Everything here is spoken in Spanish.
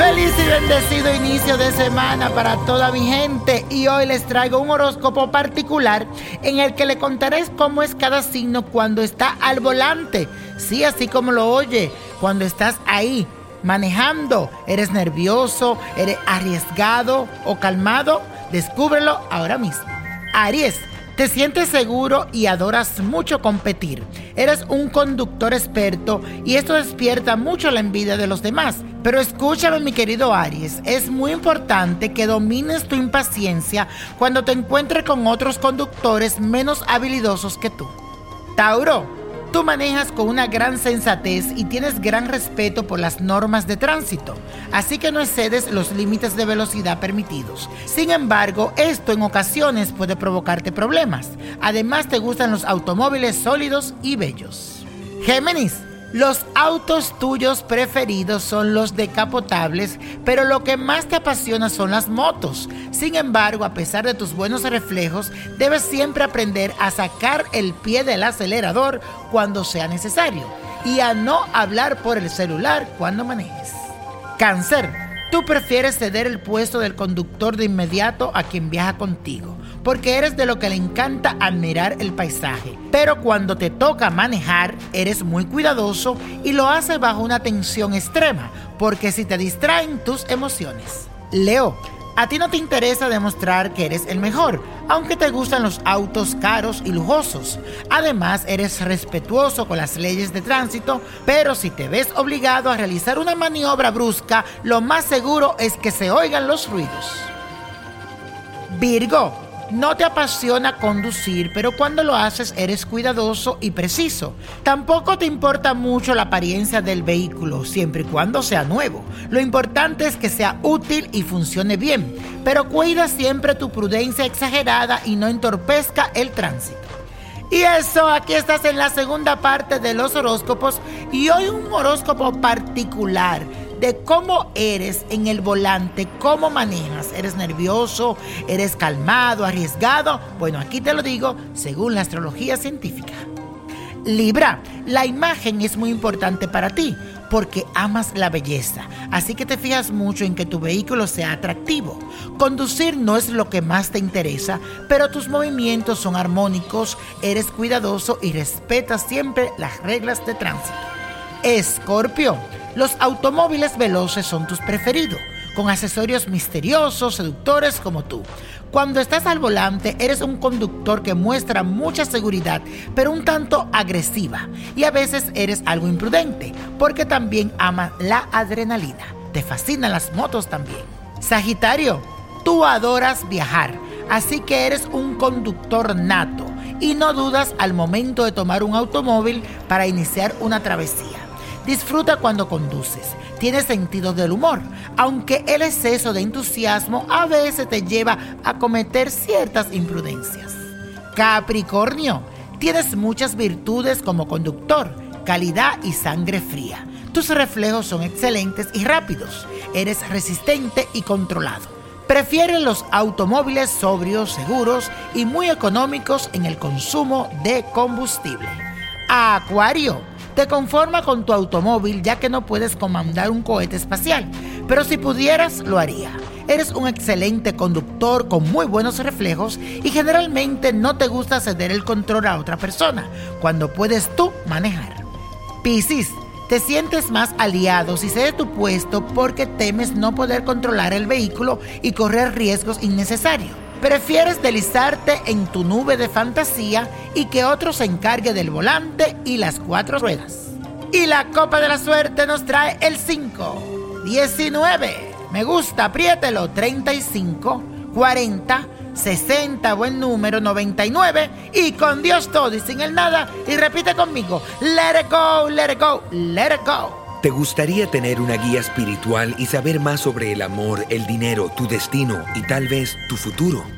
y bendecido inicio de semana para toda mi gente y hoy les traigo un horóscopo particular en el que le contaré cómo es cada signo cuando está al volante. Sí, así como lo oye, cuando estás ahí manejando, eres nervioso, eres arriesgado o calmado, descúbrelo ahora mismo. Aries te sientes seguro y adoras mucho competir. Eres un conductor experto y esto despierta mucho la envidia de los demás. Pero escúchame mi querido Aries, es muy importante que domines tu impaciencia cuando te encuentres con otros conductores menos habilidosos que tú. Tauro, Tú manejas con una gran sensatez y tienes gran respeto por las normas de tránsito, así que no excedes los límites de velocidad permitidos. Sin embargo, esto en ocasiones puede provocarte problemas. Además, te gustan los automóviles sólidos y bellos. Géminis. Los autos tuyos preferidos son los decapotables, pero lo que más te apasiona son las motos. Sin embargo, a pesar de tus buenos reflejos, debes siempre aprender a sacar el pie del acelerador cuando sea necesario y a no hablar por el celular cuando manejes. Cáncer. Tú prefieres ceder el puesto del conductor de inmediato a quien viaja contigo, porque eres de lo que le encanta admirar el paisaje. Pero cuando te toca manejar, eres muy cuidadoso y lo haces bajo una tensión extrema, porque si te distraen tus emociones. Leo, a ti no te interesa demostrar que eres el mejor, aunque te gustan los autos caros y lujosos. Además, eres respetuoso con las leyes de tránsito, pero si te ves obligado a realizar una maniobra brusca, lo más seguro es que se oigan los ruidos. Virgo, no te apasiona conducir, pero cuando lo haces eres cuidadoso y preciso. Tampoco te importa mucho la apariencia del vehículo, siempre y cuando sea nuevo. Lo importante es que sea útil y funcione bien, pero cuida siempre tu prudencia exagerada y no entorpezca el tránsito. Y eso, aquí estás en la segunda parte de los horóscopos y hoy un horóscopo particular de cómo eres en el volante, cómo manejas. ¿Eres nervioso? ¿Eres calmado, arriesgado? Bueno, aquí te lo digo según la astrología científica. Libra, la imagen es muy importante para ti porque amas la belleza, así que te fijas mucho en que tu vehículo sea atractivo. Conducir no es lo que más te interesa, pero tus movimientos son armónicos, eres cuidadoso y respetas siempre las reglas de tránsito. Escorpio, los automóviles veloces son tus preferidos, con accesorios misteriosos, seductores como tú. Cuando estás al volante, eres un conductor que muestra mucha seguridad, pero un tanto agresiva. Y a veces eres algo imprudente, porque también amas la adrenalina. Te fascinan las motos también. Sagitario, tú adoras viajar, así que eres un conductor nato y no dudas al momento de tomar un automóvil para iniciar una travesía. Disfruta cuando conduces. Tienes sentido del humor, aunque el exceso de entusiasmo a veces te lleva a cometer ciertas imprudencias. Capricornio, tienes muchas virtudes como conductor, calidad y sangre fría. Tus reflejos son excelentes y rápidos. Eres resistente y controlado. Prefieres los automóviles sobrios, seguros y muy económicos en el consumo de combustible. Acuario te conforma con tu automóvil ya que no puedes comandar un cohete espacial, pero si pudieras lo haría. Eres un excelente conductor con muy buenos reflejos y generalmente no te gusta ceder el control a otra persona cuando puedes tú manejar. Piscis, te sientes más aliado si cedes tu puesto porque temes no poder controlar el vehículo y correr riesgos innecesarios. Prefieres deslizarte en tu nube de fantasía y que otro se encargue del volante y las cuatro ruedas. Y la copa de la suerte nos trae el 5, 19, me gusta, apriételo, 35, 40, 60, buen número, 99 y con Dios todo y sin el nada. Y repite conmigo, let it go, let it go, let it go. ¿Te gustaría tener una guía espiritual y saber más sobre el amor, el dinero, tu destino y tal vez tu futuro?